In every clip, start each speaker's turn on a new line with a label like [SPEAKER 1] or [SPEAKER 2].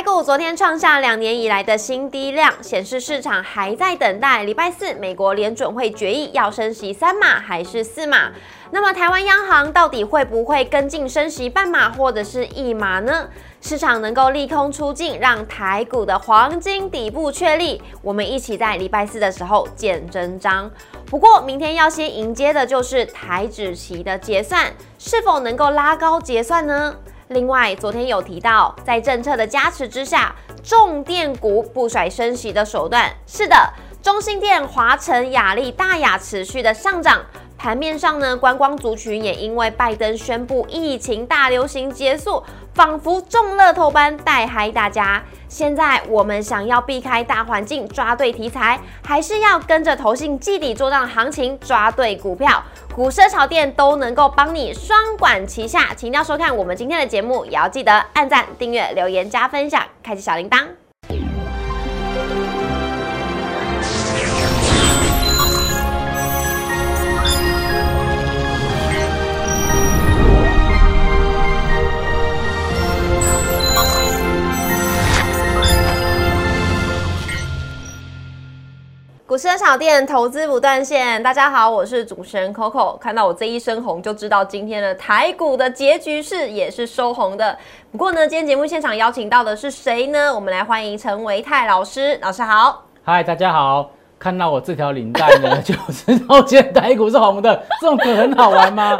[SPEAKER 1] 台股昨天创下两年以来的新低量，显示市场还在等待礼拜四美国联准会决议要升息三码还是四码。那么台湾央行到底会不会跟进升息半码或者是一码呢？市场能够利空出尽，让台股的黄金底部确立。我们一起在礼拜四的时候见真章。不过明天要先迎接的就是台指期的结算，是否能够拉高结算呢？另外，昨天有提到，在政策的加持之下，重电股不甩升息的手段。是的，中心电、华晨、雅力、大雅持续的上涨。盘面上呢，观光族群也因为拜登宣布疫情大流行结束，仿佛中乐透般带嗨大家。现在我们想要避开大环境，抓对题材，还是要跟着投信季底做账行情，抓对股票，股市炒店都能够帮你双管齐下。请要收看我们今天的节目，也要记得按赞、订阅、留言、加分享，开启小铃铛。股市炒店投资不断线，大家好，我是主持人 Coco。看到我这一身红，就知道今天的台股的结局是也是收红的。不过呢，今天节目现场邀请到的是谁呢？我们来欢迎陈维泰老师，老师好。
[SPEAKER 2] 嗨，大家好。看到我这条领带呢，就知道今天台股是红的。这种梗很好玩吗？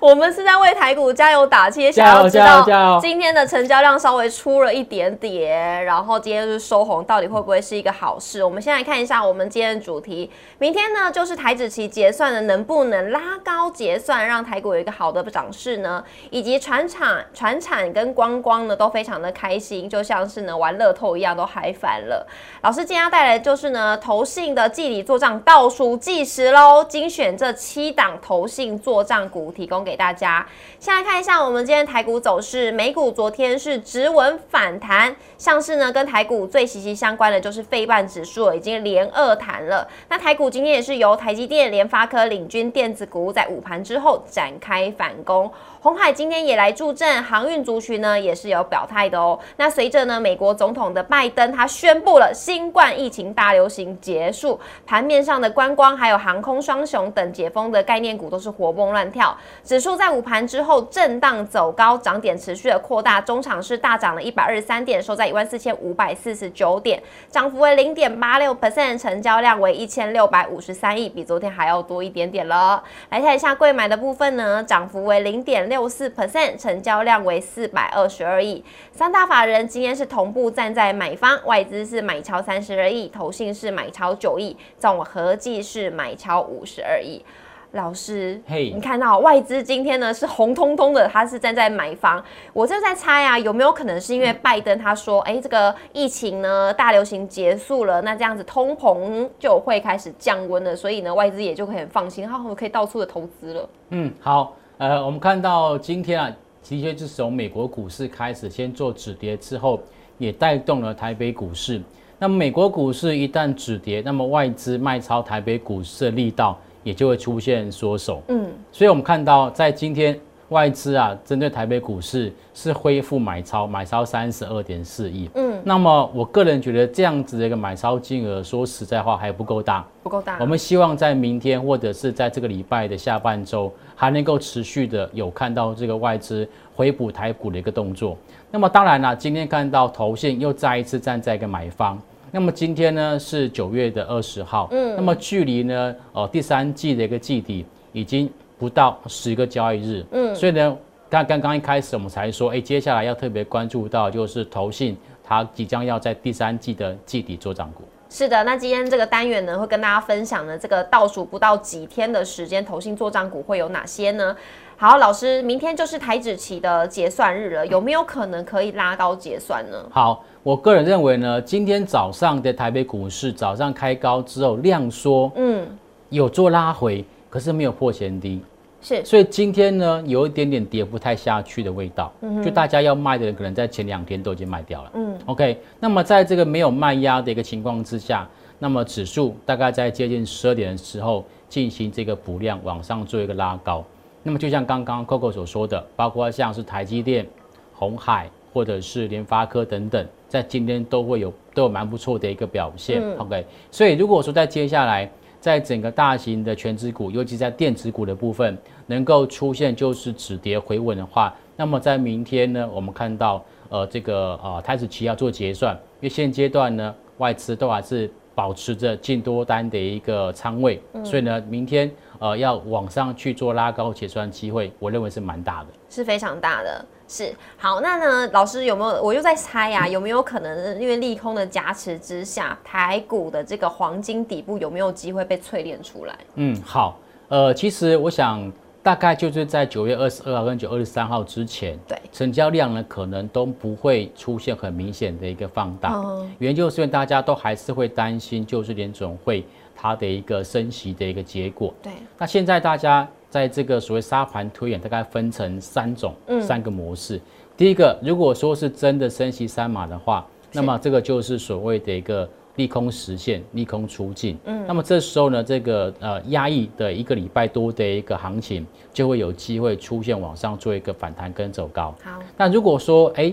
[SPEAKER 1] 我们是在为台股加油打气，
[SPEAKER 2] 想要知道
[SPEAKER 1] 今天的成交量稍微出了一点点，然后今天是收红，到底会不会是一个好事？我们先来看一下我们今天的主题，明天呢就是台指期结算的，能不能拉高结算，让台股有一个好的涨势呢？以及船产、船产跟观光呢都非常的开心，就像是呢玩乐透一样，都嗨翻了。老师今天要带来的就是呢投信的季底做账倒数计时喽，精选这七档投信做账股，提供给。给大家，先来看一下我们今天台股走势。美股昨天是直稳反弹，像是呢跟台股最息息相关的就是费半指数已经连二弹了。那台股今天也是由台积电、联发科领军电子股在午盘之后展开反攻。红海今天也来助阵，航运族群呢也是有表态的哦。那随着呢美国总统的拜登他宣布了新冠疫情大流行结束，盘面上的观光还有航空双雄等解封的概念股都是活蹦乱跳。指数在午盘之后震荡走高，涨点持续的扩大，中场是大涨了一百二十三点，收在一万四千五百四十九点，涨幅为零点八六 percent，成交量为一千六百五十三亿，比昨天还要多一点点了。来看一下贵买的部分呢，涨幅为零点。六四 percent，成交量为四百二十二亿。三大法人今天是同步站在买方，外资是买超三十二亿，投信是买超九亿，总合计是买超五十二亿。老师，嘿，你看到外资今天呢是红彤彤的，他是站在买方。我就在猜啊，有没有可能是因为拜登他说，哎，这个疫情呢大流行结束了，那这样子通膨就会开始降温了，所以呢外资也就可以很放心，他可可以到处的投资了。
[SPEAKER 2] 嗯，好。呃，我们看到今天啊，的确就是从美国股市开始先做止跌，之后也带动了台北股市。那么美国股市一旦止跌，那么外资卖超台北股市的力道也就会出现缩手。嗯，所以我们看到在今天。外资啊，针对台北股市是恢复买超，买超三十二点四亿。嗯，那么我个人觉得这样子的一个买超金额，说实在话还不够大，
[SPEAKER 1] 不够大。
[SPEAKER 2] 我们希望在明天或者是在这个礼拜的下半周，还能够持续的有看到这个外资回补台股的一个动作。那么当然了，今天看到投信又再一次站在一个买方。那么今天呢是九月的二十号，嗯，那么距离呢，呃，第三季的一个季底已经。不到十个交易日，嗯，所以呢，刚刚刚一开始我们才说，哎，接下来要特别关注到就是投信，它即将要在第三季的季底做涨股。
[SPEAKER 1] 是的，那今天这个单元呢，会跟大家分享呢，这个倒数不到几天的时间，投信做涨股会有哪些呢？好，老师，明天就是台指期的结算日了，有没有可能可以拉高结算呢？
[SPEAKER 2] 好，我个人认为呢，今天早上的台北股市早上开高之后量缩，嗯，有做拉回，可是没有破前低。
[SPEAKER 1] 是，
[SPEAKER 2] 所以今天呢，有一点点跌不太下去的味道，嗯就大家要卖的人可能在前两天都已经卖掉了。嗯，OK，那么在这个没有卖压的一个情况之下，那么指数大概在接近十二点的时候进行这个补量往上做一个拉高。那么就像刚刚 Coco 所说的，包括像是台积电、红海、或者是联发科等等，在今天都会有都有蛮不错的一个表现。OK，所以如果说在接下来，在整个大型的全指股，尤其在电子股的部分，能够出现就是止跌回稳的话，那么在明天呢，我们看到呃这个呃台子期要做结算，因为现阶段呢外资都还是保持着进多单的一个仓位，所以呢明天呃要往上去做拉高结算机会，我认为是蛮大的，
[SPEAKER 1] 是非常大的。是好，那呢，老师有没有？我又在猜呀，有没有可能因为利空的加持之下，台股的这个黄金底部有没有机会被淬炼出来？
[SPEAKER 2] 嗯，好，呃，其实我想大概就是在九月二十二号跟九月二十三号之前，
[SPEAKER 1] 对，
[SPEAKER 2] 成交量呢可能都不会出现很明显的一个放大，原因就是因为大家都还是会担心，就是联总会它的一个升息的一个结果。
[SPEAKER 1] 对，
[SPEAKER 2] 那现在大家。在这个所谓沙盘推演，大概分成三种、三个模式。第一个，如果说是真的升息三码的话，那么这个就是所谓的一个利空实现、利空出尽。嗯，那么这时候呢，这个呃压抑的一个礼拜多的一个行情，就会有机会出现往上做一个反弹跟走高。
[SPEAKER 1] 好，
[SPEAKER 2] 那如果说哎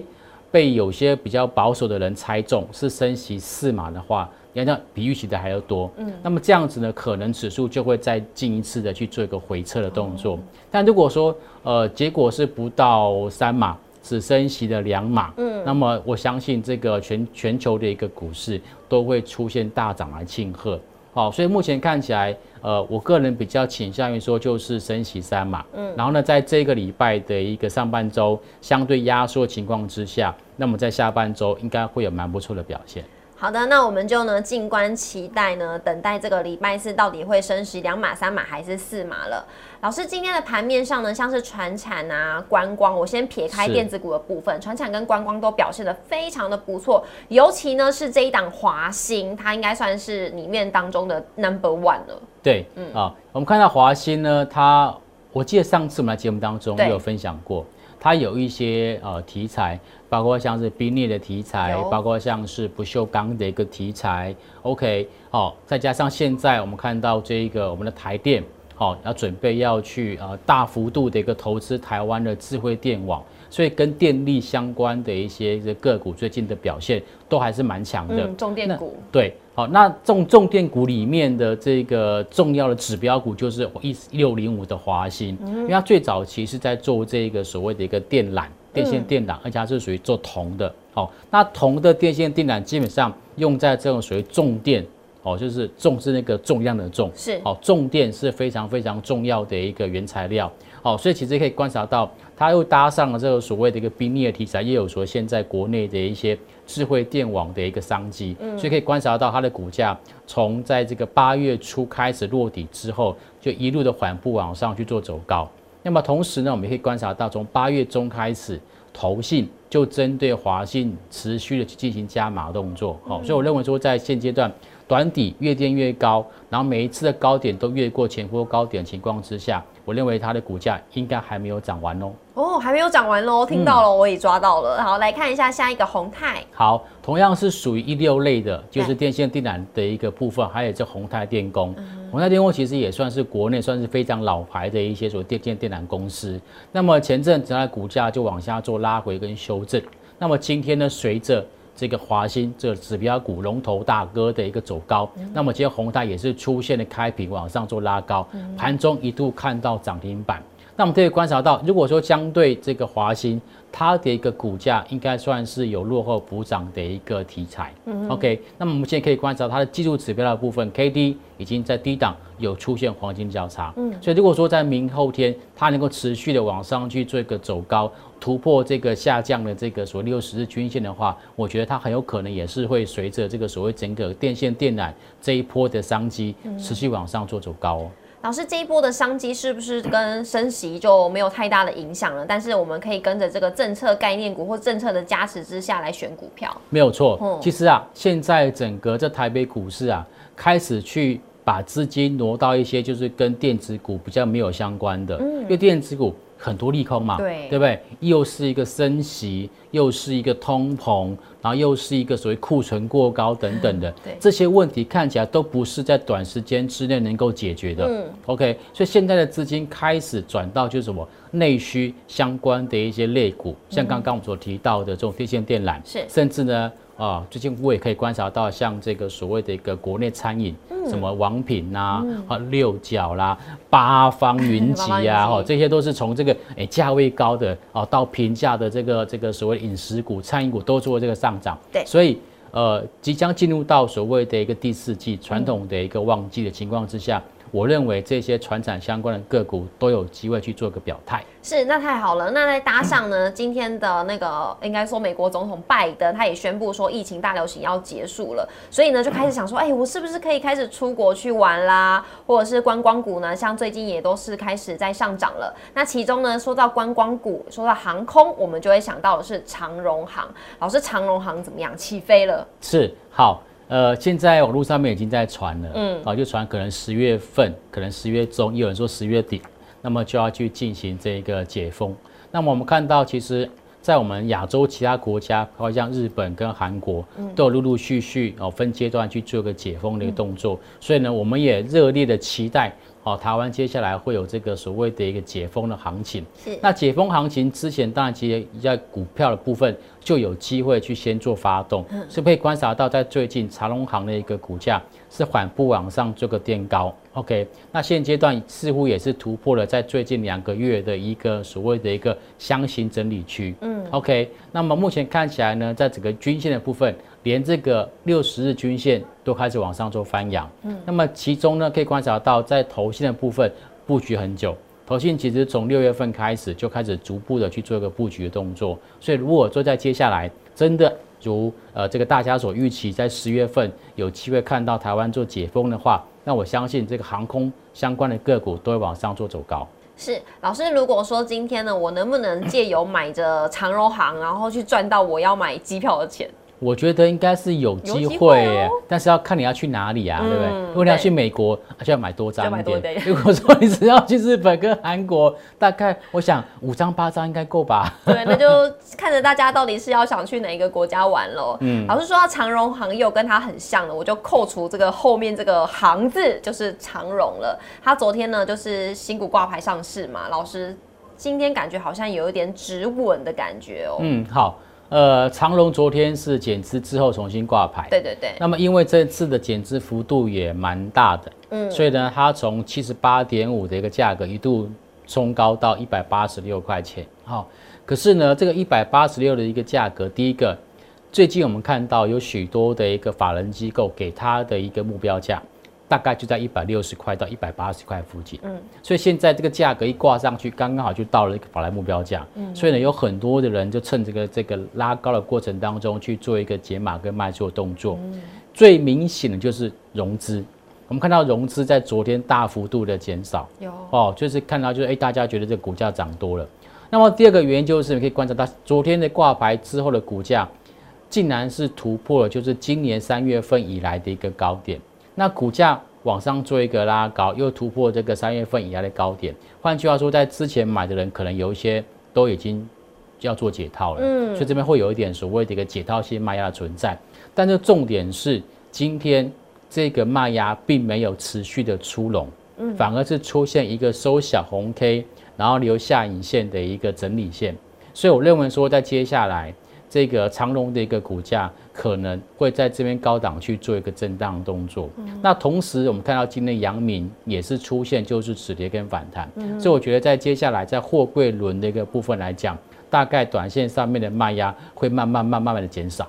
[SPEAKER 2] 被有些比较保守的人猜中是升息四码的话，比预期的还要多，嗯，那么这样子呢，可能指数就会再进一次的去做一个回撤的动作。但如果说呃结果是不到三码，只升息了两码，嗯，那么我相信这个全全球的一个股市都会出现大涨来庆贺。好，所以目前看起来，呃，我个人比较倾向于说就是升息三码，嗯，然后呢，在这个礼拜的一个上半周相对压缩情况之下，那么在下半周应该会有蛮不错的表现。
[SPEAKER 1] 好的，那我们就呢静观期待呢，等待这个礼拜四到底会升息两码、三码还是四码了。老师今天的盘面上呢，像是船产啊、观光，我先撇开电子股的部分，船产跟观光都表现的非常的不错，尤其呢是这一档华兴，它应该算是里面当中的 number one 了。
[SPEAKER 2] 对，嗯啊，我们看到华兴呢，它我记得上次我们在节目当中有分享过。它有一些呃题材，包括像是冰裂的题材，包括像是不锈钢的一个题材。OK，好，再加上现在我们看到这一个我们的台电，好，要准备要去呃大幅度的一个投资台湾的智慧电网。所以跟电力相关的一些个股最近的表现都还是蛮强的。
[SPEAKER 1] 重电股。
[SPEAKER 2] 对，好，那重重电股里面的这个重要的指标股就是一六零五的华兴，因为它最早期是在做这个所谓的一个电缆、电线电缆，而且它是属于做铜的。好，那铜的电线电缆基本上用在这种属于重电，哦，就是重是那个重量的重，
[SPEAKER 1] 是，
[SPEAKER 2] 哦，重电是非常非常重要的一个原材料。哦，所以其实可以观察到。它又搭上了这个所谓的一个冰裂题材，也有说现在国内的一些智慧电网的一个商机，所以可以观察到它的股价从在这个八月初开始落底之后，就一路的缓步往上去做走高。那么同时呢，我们可以观察到从八月中开始，投信就针对华信持续的去进行加码动作。好，所以我认为说在现阶段。短底越垫越高，然后每一次的高点都越过前波高点情况之下，我认为它的股价应该还没有涨完哦。
[SPEAKER 1] 哦，还没有涨完喽，听到了，我也抓到了。好，来看一下下一个宏泰。
[SPEAKER 2] 好，同样是属于一六类的，就是电线电缆的一个部分，还有这宏泰电工。宏泰电工其实也算是国内算是非常老牌的一些所电建电缆公司。那么前阵子它的股价就往下做拉回跟修正。那么今天呢，随着这个华兴这指标股龙头大哥的一个走高，那么今天宏泰也是出现了开平往上做拉高，盘中一度看到涨停板。那我们可以观察到，如果说相对这个华兴，它的一个股价应该算是有落后补涨的一个题材。OK，那么我们现在可以观察它的技术指标的部分，K D 已经在低档有出现黄金交叉。嗯，所以如果说在明后天它能够持续的往上去做一个走高，突破这个下降的这个所六十日均线的话，我觉得它很有可能也是会随着这个所谓整个电线电缆这一波的商机持续往上做走高哦。
[SPEAKER 1] 老师，这一波的商机是不是跟升息就没有太大的影响了？但是我们可以跟着这个政策概念股或政策的加持之下来选股票，
[SPEAKER 2] 没有错。其实啊，现在整个这台北股市啊，开始去把资金挪到一些就是跟电子股比较没有相关的，因为电子股。很多利空嘛，
[SPEAKER 1] 对
[SPEAKER 2] 对不对？又是一个升息，又是一个通膨，然后又是一个所谓库存过高等等的，这些问题看起来都不是在短时间之内能够解决的。嗯，OK，所以现在的资金开始转到就是什么内需相关的一些类股，像刚刚我们所提到的这种电线电缆，
[SPEAKER 1] 是
[SPEAKER 2] 甚至呢。啊，最近我也可以观察到，像这个所谓的一个国内餐饮，什么王品呐、啊六角啦、八方云集啊，哦，这些都是从这个诶价位高的哦到平价的这个这个所谓饮食股、餐饮股都做这个上涨。
[SPEAKER 1] 对，
[SPEAKER 2] 所以呃，即将进入到所谓的一个第四季传统的一个旺季的情况之下。我认为这些船产相关的个股都有机会去做个表态。
[SPEAKER 1] 是，那太好了。那再搭上呢，今天的那个应该说美国总统拜登他也宣布说疫情大流行要结束了，所以呢就开始想说，哎，我是不是可以开始出国去玩啦？或者是观光股呢？像最近也都是开始在上涨了。那其中呢，说到观光股，说到航空，我们就会想到的是长荣航。老师，长荣航怎么样？起飞了？
[SPEAKER 2] 是，好。呃，现在网络上面已经在传了，嗯，啊，就传可能十月份，可能十月中，也有人说十月底，那么就要去进行这个解封。那么我们看到，其实，在我们亚洲其他国家，包括像日本跟韩国，都有陆陆续续哦分阶段去做个解封的一个动作。所以呢，我们也热烈的期待。哦，台湾接下来会有这个所谓的一个解封的行情。
[SPEAKER 1] 是。
[SPEAKER 2] 那解封行情之前，当然其实在股票的部分就有机会去先做发动，是可以观察到在最近长隆行的一个股价是缓步往上做个垫高。OK，那现阶段似乎也是突破了在最近两个月的一个所谓的一个箱型整理区。嗯。OK，那么目前看起来呢，在整个均线的部分。连这个六十日均线都开始往上做翻扬，嗯，那么其中呢，可以观察到在头线的部分布局很久，头线其实从六月份开始就开始逐步的去做一个布局的动作，所以如果说在接下来真的如呃这个大家所预期，在十月份有机会看到台湾做解封的话，那我相信这个航空相关的个股都会往上做走高。
[SPEAKER 1] 是老师，如果说今天呢，我能不能借由买着长荣航，然后去赚到我要买机票的钱？
[SPEAKER 2] 我觉得应该是有机会，但是要看你要去哪里啊，对不对？如果你要去美国，就要买多张一点。如果说你只要去日本跟韩国，大概我想五张八张应该够吧。
[SPEAKER 1] 对，那就看着大家到底是要想去哪一个国家玩喽。嗯，老师说到长荣航又跟它很像的，我就扣除这个后面这个“航”字，就是长荣了。它昨天呢就是新股挂牌上市嘛，老师今天感觉好像有一点止稳的感觉哦。
[SPEAKER 2] 嗯，好。呃，长隆昨天是减资之后重新挂牌，
[SPEAKER 1] 对对对。
[SPEAKER 2] 那么因为这次的减资幅度也蛮大的，嗯，所以呢，它从七十八点五的一个价格一度冲高到一百八十六块钱，好，可是呢，这个一百八十六的一个价格，第一个，最近我们看到有许多的一个法人机构给它的一个目标价。大概就在一百六十块到一百八十块附近，嗯，所以现在这个价格一挂上去，刚刚好就到了一个法来目标价，嗯，所以呢，有很多的人就趁这个这个拉高的过程当中去做一个解码跟卖出的动作，嗯，最明显的就是融资，我们看到融资在昨天大幅度的减少，
[SPEAKER 1] 有。
[SPEAKER 2] 哦，就是看到就是哎，大家觉得这个股价涨多了，那么第二个原因就是你可以观察到昨天的挂牌之后的股价，竟然是突破了就是今年三月份以来的一个高点。那股价往上做一个拉高，又突破这个三月份以来的高点。换句话说，在之前买的人可能有一些都已经要做解套了，嗯，所以这边会有一点所谓的一个解套性卖压的存在。但是重点是，今天这个卖压并没有持续的出笼，嗯，反而是出现一个收小红 K，然后留下影线的一个整理线。所以我认为说，在接下来。这个长隆的一个股价可能会在这边高档去做一个震荡动作。那同时，我们看到今天阳明也是出现就是止跌跟反弹，所以我觉得在接下来在货柜轮的一个部分来讲，大概短线上面的卖压会慢慢、慢慢、慢慢的减少。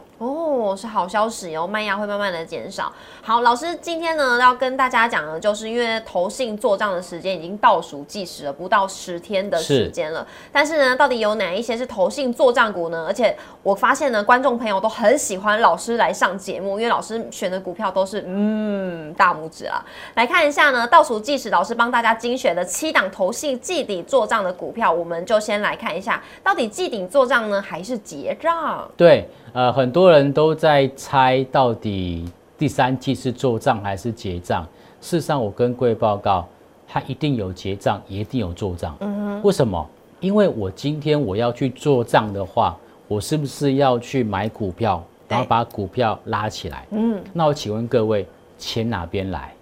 [SPEAKER 1] 是好消息哦，卖压会慢慢的减少。好，老师今天呢要跟大家讲的，就是因为投信做账的时间已经倒数计时了，不到十天的时间了。但是呢，到底有哪一些是投信做账股呢？而且我发现呢，观众朋友都很喜欢老师来上节目，因为老师选的股票都是嗯大拇指啊。来看一下呢，倒数计时，老师帮大家精选的七档投信季底做账的股票，我们就先来看一下，到底季底做账呢，还是结账？
[SPEAKER 2] 对。呃，很多人都在猜到底第三季是做账还是结账。事实上，我跟各位报告，它一定有结账，也一定有做账。嗯哼。为什么？因为我今天我要去做账的话，我是不是要去买股票，然后把股票拉起来？嗯。那我请问各位，钱哪边来？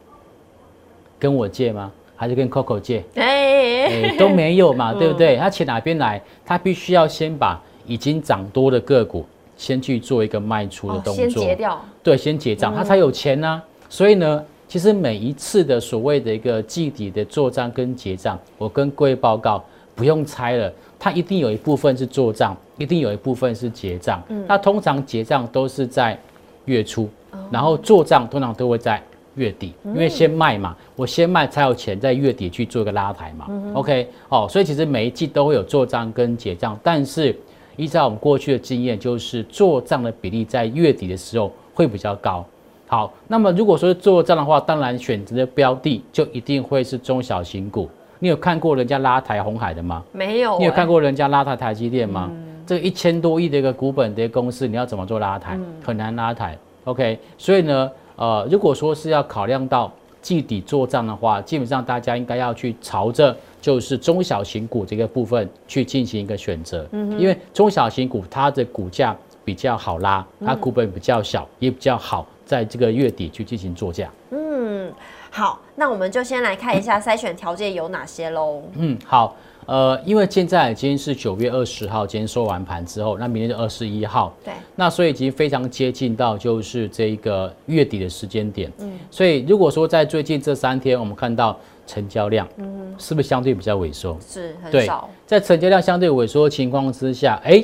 [SPEAKER 2] 跟我借吗？还是跟 Coco 借？
[SPEAKER 1] 哎，
[SPEAKER 2] 哎，都没有嘛，对不对？他钱哪边来？他必须要先把已经涨多的个股先去做一个卖出的动作，
[SPEAKER 1] 先结掉。
[SPEAKER 2] 对，先结账，他才有钱呢。所以呢，其实每一次的所谓的一个季底的做账跟结账，我跟各位报告，不用猜了，它一定有一部分是做账，一定有一部分是结账。那通常结账都是在月初，然后做账通常都会在。月底，因为先卖嘛，我先卖才有钱在月底去做一个拉抬嘛。OK，哦，所以其实每一季都会有做账跟结账，但是依照我们过去的经验，就是做账的比例在月底的时候会比较高。好，那么如果说做账的话，当然选择的标的就一定会是中小型股。你有看过人家拉抬红海的吗？
[SPEAKER 1] 没有。
[SPEAKER 2] 你有看过人家拉抬台积电吗？这一千多亿的一个股本的公司，你要怎么做拉抬？很难拉抬。OK，所以呢。呃，如果说是要考量到季底做账的话，基本上大家应该要去朝着就是中小型股这个部分去进行一个选择，嗯，因为中小型股它的股价比较好拉，它股本比较小，也比较好在这个月底去进行作价。
[SPEAKER 1] 嗯，好，那我们就先来看一下筛选条件有哪些喽。
[SPEAKER 2] 嗯，好。呃，因为现在已经是九月二十号，今天收完盘之后，那明天就二十一号，
[SPEAKER 1] 对，
[SPEAKER 2] 那所以已经非常接近到就是这一个月底的时间点，嗯，所以如果说在最近这三天，我们看到成交量，嗯，是不是相对比较萎缩？
[SPEAKER 1] 是很少，
[SPEAKER 2] 在成交量相对萎缩的情况之下，哎，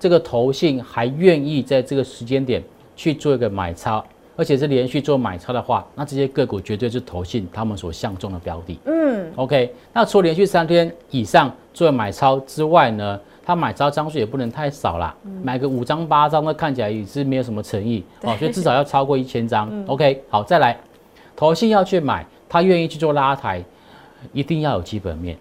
[SPEAKER 2] 这个投信还愿意在这个时间点去做一个买超。而且是连续做买超的话，那这些个股绝对是投信他们所相中的标的。嗯，OK。那除了连续三天以上做买超之外呢，他买超张数也不能太少啦，买个五张八张，那看起来也是没有什么诚意哦，所以至少要超过一千张。OK，好，再来，投信要去买，他愿意去做拉抬，一定要有基本面。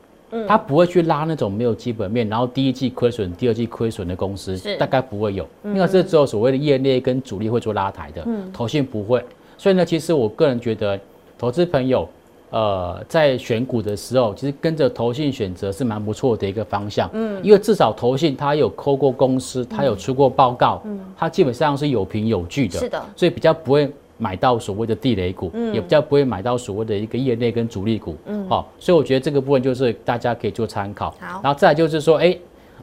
[SPEAKER 2] 他不会去拉那种没有基本面，然后第一季亏损、第二季亏损的公司，大概不会有。因为这只有所谓的业内跟主力会做拉抬的，投信不会。所以呢，其实我个人觉得，投资朋友，呃，在选股的时候，其实跟着投信选择是蛮不错的一个方向。嗯，因为至少投信它有抠过公司，它有出过报告，嗯，它基本上是有凭有据的。
[SPEAKER 1] 是的，
[SPEAKER 2] 所以比较不会。买到所谓的地雷股，也比较不会买到所谓的一个业内跟主力股，好，所以我觉得这个部分就是大家可以做参考。
[SPEAKER 1] 好，
[SPEAKER 2] 然后再就是说，哎，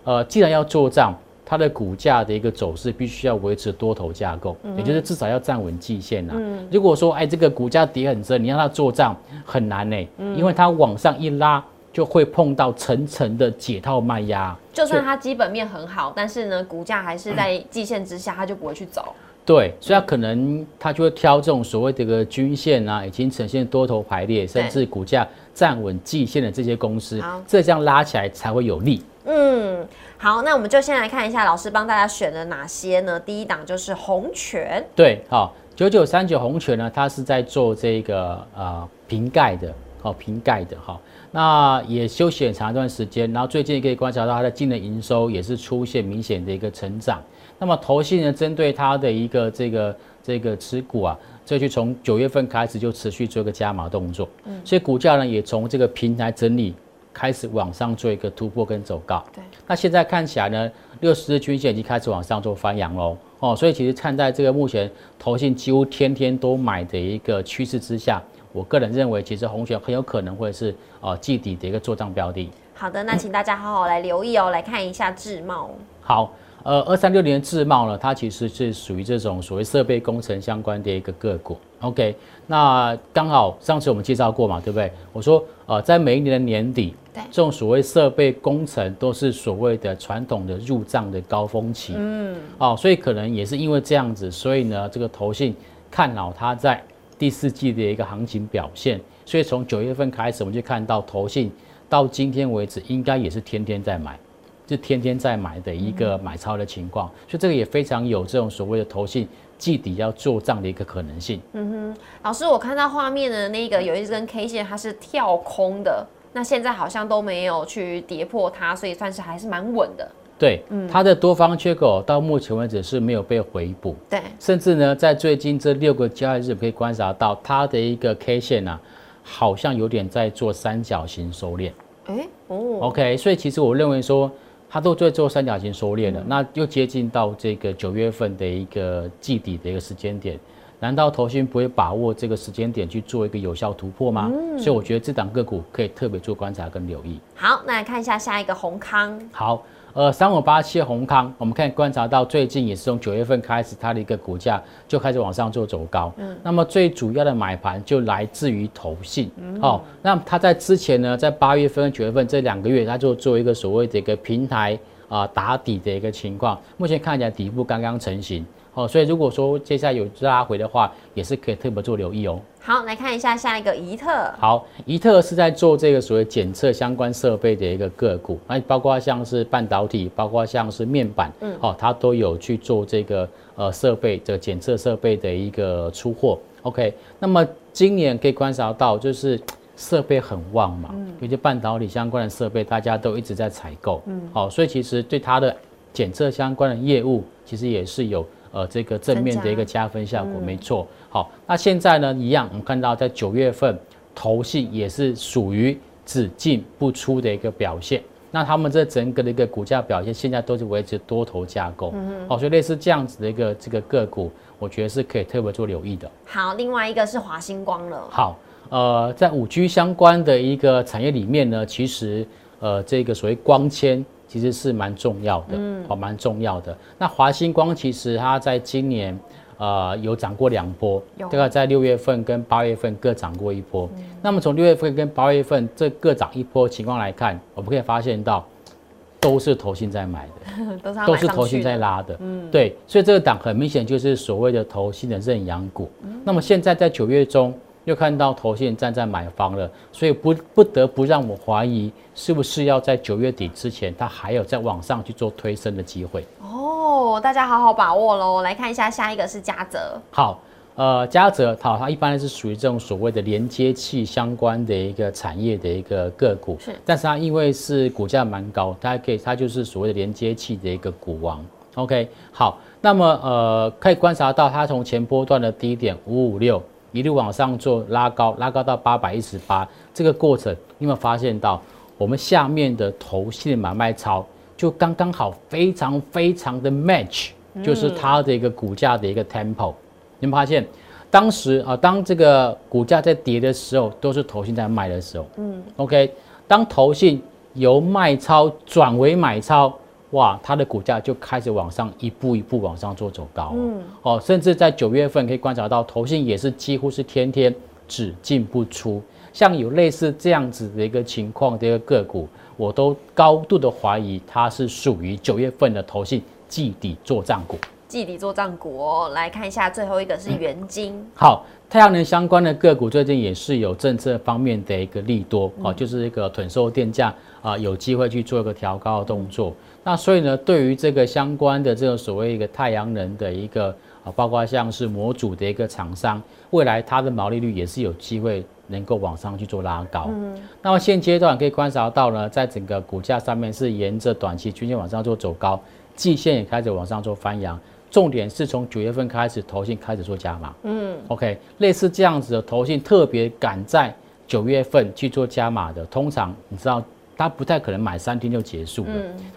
[SPEAKER 2] 呃，既然要做账，它的股价的一个走势必须要维持多头架构，也就是至少要站稳季线呐。如果说，哎，这个股价跌很深，你让它做账很难呢，因为它往上一拉就会碰到层层的解套卖压。
[SPEAKER 1] 就算它基本面很好，但是呢，股价还是在季线之下，它就不会去走。
[SPEAKER 2] 对，所以他可能他就会挑这种所谓的个均线啊，已经呈现多头排列，甚至股价站稳季线的这些公司，这样拉起来才会有利。
[SPEAKER 1] 嗯，好，那我们就先来看一下老师帮大家选了哪些呢？第一档就是红泉，
[SPEAKER 2] 对，好，九九三九红泉呢，它是在做这个呃瓶盖的，好瓶盖的哈，那也休息很长一段时间，然后最近可以观察到它的净的营收也是出现明显的一个成长。那么投信呢，针对它的一个这个这个持股啊，这就从九月份开始就持续做一个加码动作，嗯，所以股价呢也从这个平台整理开始往上做一个突破跟走高，
[SPEAKER 1] 对。
[SPEAKER 2] 那现在看起来呢，六十日均线已经开始往上做翻扬喽，哦，所以其实看在这个目前投信几乎天天都买的一个趋势之下，我个人认为其实红泉很有可能会是呃季底的一个做账标的。
[SPEAKER 1] 好的，那请大家好好来留意哦，来看一下智茂。
[SPEAKER 2] 好。呃，二三六零的智茂呢，它其实是属于这种所谓设备工程相关的一个个股。OK，那刚好上次我们介绍过嘛，对不对？我说，呃，在每一年的年底，
[SPEAKER 1] 对，
[SPEAKER 2] 这种所谓设备工程都是所谓的传统的入账的高峰期。嗯，哦，所以可能也是因为这样子，所以呢，这个投信看好它在第四季的一个行情表现，所以从九月份开始，我们就看到投信到今天为止，应该也是天天在买。是天天在买的一个买超的情况，所以这个也非常有这种所谓的投信季底要做账的一个可能性。
[SPEAKER 1] 嗯哼，老师，我看到画面的那个有一根 K 线，它是跳空的，那现在好像都没有去跌破它，所以算是还是蛮稳的。
[SPEAKER 2] 对，嗯它的多方缺口到目前为止是没有被回补。
[SPEAKER 1] 对，
[SPEAKER 2] 甚至呢，在最近这六个交易日可以观察到它的一个 K 线呢，好像有点在做三角形收敛。哎，哦，OK，所以其实我认为说。它都在做三角形收敛了，那又接近到这个九月份的一个季底的一个时间点，难道投信不会把握这个时间点去做一个有效突破吗？所以我觉得这档个股可以特别做观察跟留意。
[SPEAKER 1] 好，那来看一下下一个宏康。
[SPEAKER 2] 好，呃，三五八七的宏康，我们可以观察到最近也是从九月份开始，它的一个股价就开始往上做走高。嗯，那么最主要的买盘就来自于投信。嗯哦，那它在之前呢，在八月份、九月份这两个月，它就做一个所谓的一个平台啊打底的一个情况。目前看起来底部刚刚成型。哦，所以如果说接下来有拉回的话，也是可以特别做留意哦。
[SPEAKER 1] 好，来看一下下一个怡特。
[SPEAKER 2] 好，怡特是在做这个所谓检测相关设备的一个个股，那包括像是半导体，包括像是面板，嗯，哦，它都有去做这个呃设备的检测设备的一个出货。OK，那么今年可以观察到，就是设备很旺嘛，有些半导体相关的设备大家都一直在采购，嗯，好，所以其实对它的检测相关的业务，其实也是有。呃，这个正面的一个加分效果，没错。好，那现在呢，一样，我们看到在九月份，投信也是属于只进不出的一个表现。那他们这整个的一个股价表现，现在都是维持多头架构。嗯好，所以类似这样子的一个这个个股，我觉得是可以特别做留意的。
[SPEAKER 1] 好，另外一个是华星光了。
[SPEAKER 2] 好，呃，在五 G 相关的一个产业里面呢，其实呃，这个所谓光纤。其实是蛮重要的，嗯，好，蛮重要的。那华星光其实它在今年，呃，有涨过两波，大概在六月份跟八月份各涨过一波。那么从六月份跟八月份这各涨一波情况来看，我们可以发现到，都是投信在买
[SPEAKER 1] 的，
[SPEAKER 2] 都是投信在拉的，嗯，对。所以这个档很明显就是所谓的投信的认养股。那么现在在九月中。又看到头线站在买方了，所以不不得不让我怀疑，是不是要在九月底之前，它还有在往上去做推升的机会？
[SPEAKER 1] 哦，大家好好把握喽！来看一下下一个是嘉泽。
[SPEAKER 2] 好，呃，嘉泽，好，它一般是属于这种所谓的连接器相关的一个产业的一个个股，
[SPEAKER 1] 是，
[SPEAKER 2] 但是它因为是股价蛮高，它可以，它就是所谓的连接器的一个股王。OK，好，那么呃，可以观察到它从前波段的低点五五六。一路往上做拉高，拉高到八百一十八，这个过程有没有发现到我们下面的头线买卖超就刚刚好，非常非常的 match，就是它的一个股价的一个 tempo。你们发现，当时啊，当这个股价在跌的时候，都是头信在卖的时候。嗯，OK，当头信由卖超转为买超。哇，它的股价就开始往上一步一步往上做走高，嗯，哦，甚至在九月份可以观察到，投信也是几乎是天天只进不出，像有类似这样子的一个情况的一个个股，我都高度的怀疑它是属于九月份的投信季底做账股。
[SPEAKER 1] 季底做账股哦，来看一下最后一个是元金。
[SPEAKER 2] 好，太阳能相关的个股最近也是有政策方面的一个利多哦，就是一个囤售电价啊，有机会去做一个调高的动作。那所以呢，对于这个相关的这个所谓一个太阳能的一个啊，包括像是模组的一个厂商，未来它的毛利率也是有机会能够往上去做拉高。嗯。那么现阶段可以观察到呢，在整个股价上面是沿着短期均线往上做走高，季线也开始往上做翻扬。重点是从九月份开始，投信开始做加码。嗯，OK，类似这样子的投信特别赶在九月份去做加码的，通常你知道，他不太可能买三天就结束了。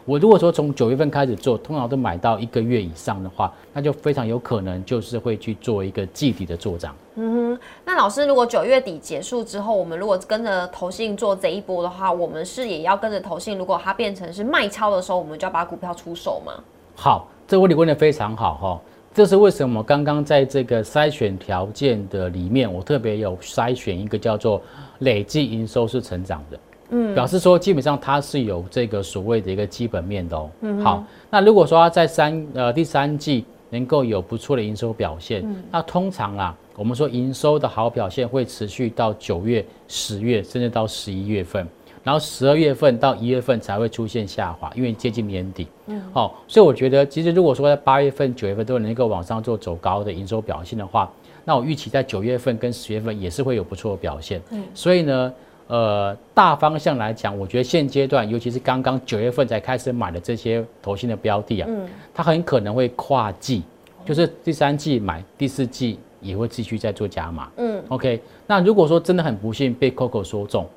[SPEAKER 2] 我如果说从九月份开始做，通常都买到一个月以上的话，那就非常有可能就是会去做一个季底的做涨。
[SPEAKER 1] 嗯哼，那老师，如果九月底结束之后，我们如果跟着投信做这一波的话，我们是也要跟着投信，如果它变成是卖超的时候，我们就要把股票出手吗？
[SPEAKER 2] 好。这个问题问的非常好哈，这是为什么？刚刚在这个筛选条件的里面，我特别有筛选一个叫做累计营收是成长的，嗯，表示说基本上它是有这个所谓的一个基本面的哦。嗯，好，那如果说它在三呃第三季能够有不错的营收表现，那通常啊，我们说营收的好表现会持续到九月、十月，甚至到十一月份。然后十二月份到一月份才会出现下滑，因为接近年底。嗯，好，所以我觉得，其实如果说在八月份、九月份都能够往上做走高的营收表现的话，那我预期在九月份跟十月份也是会有不错的表现。嗯，所以呢，呃，大方向来讲，我觉得现阶段，尤其是刚刚九月份才开始买的这些投新的标的啊，嗯，它很可能会跨季，就是第三季买，第四季也会继续在做加码。嗯，OK，那如果说真的很不幸被 Coco 说中。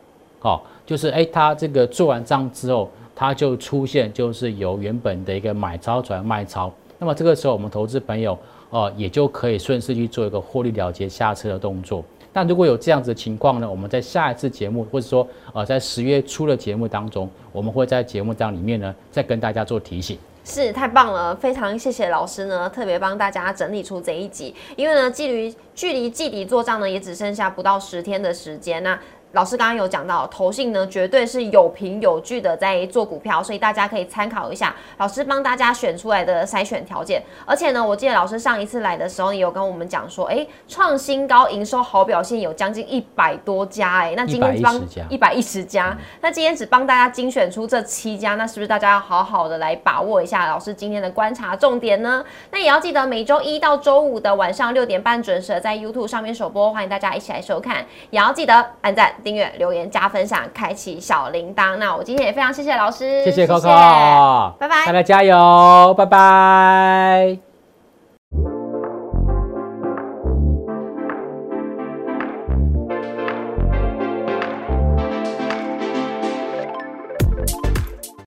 [SPEAKER 2] 哦，就是哎，他这个做完账之后，他就出现，就是由原本的一个买超转卖超，那么这个时候我们投资朋友呃也就可以顺势去做一个获利了结下车的动作。那如果有这样子的情况呢，我们在下一次节目或者说呃在十月初的节目当中，我们会在节目当里面呢再跟大家做提醒。
[SPEAKER 1] 是太棒了，非常谢谢老师呢，特别帮大家整理出这一集。因为呢，距离距离季底做账呢，也只剩下不到十天的时间。那老师刚刚有讲到，投信呢绝对是有凭有据的在做股票，所以大家可以参考一下老师帮大家选出来的筛选条件。而且呢，我记得老师上一次来的时候也有跟我们讲说，哎，创新高、营收好表现有将近一百多家，哎，那今天帮一百一十家，那今天只帮大家精选出这七家，那是不是大家要好好的来把握一下老师今天的观察重点呢？那也要记得每周一到周五的晚上六点半准时在 YouTube 上面首播，欢迎大家一起来收看，也要记得按赞。订阅、留言、加分享、开启小铃铛。那我今天也非常谢谢老师，
[SPEAKER 2] 谢谢 Coco，
[SPEAKER 1] 拜拜，
[SPEAKER 2] 大家加油，拜拜。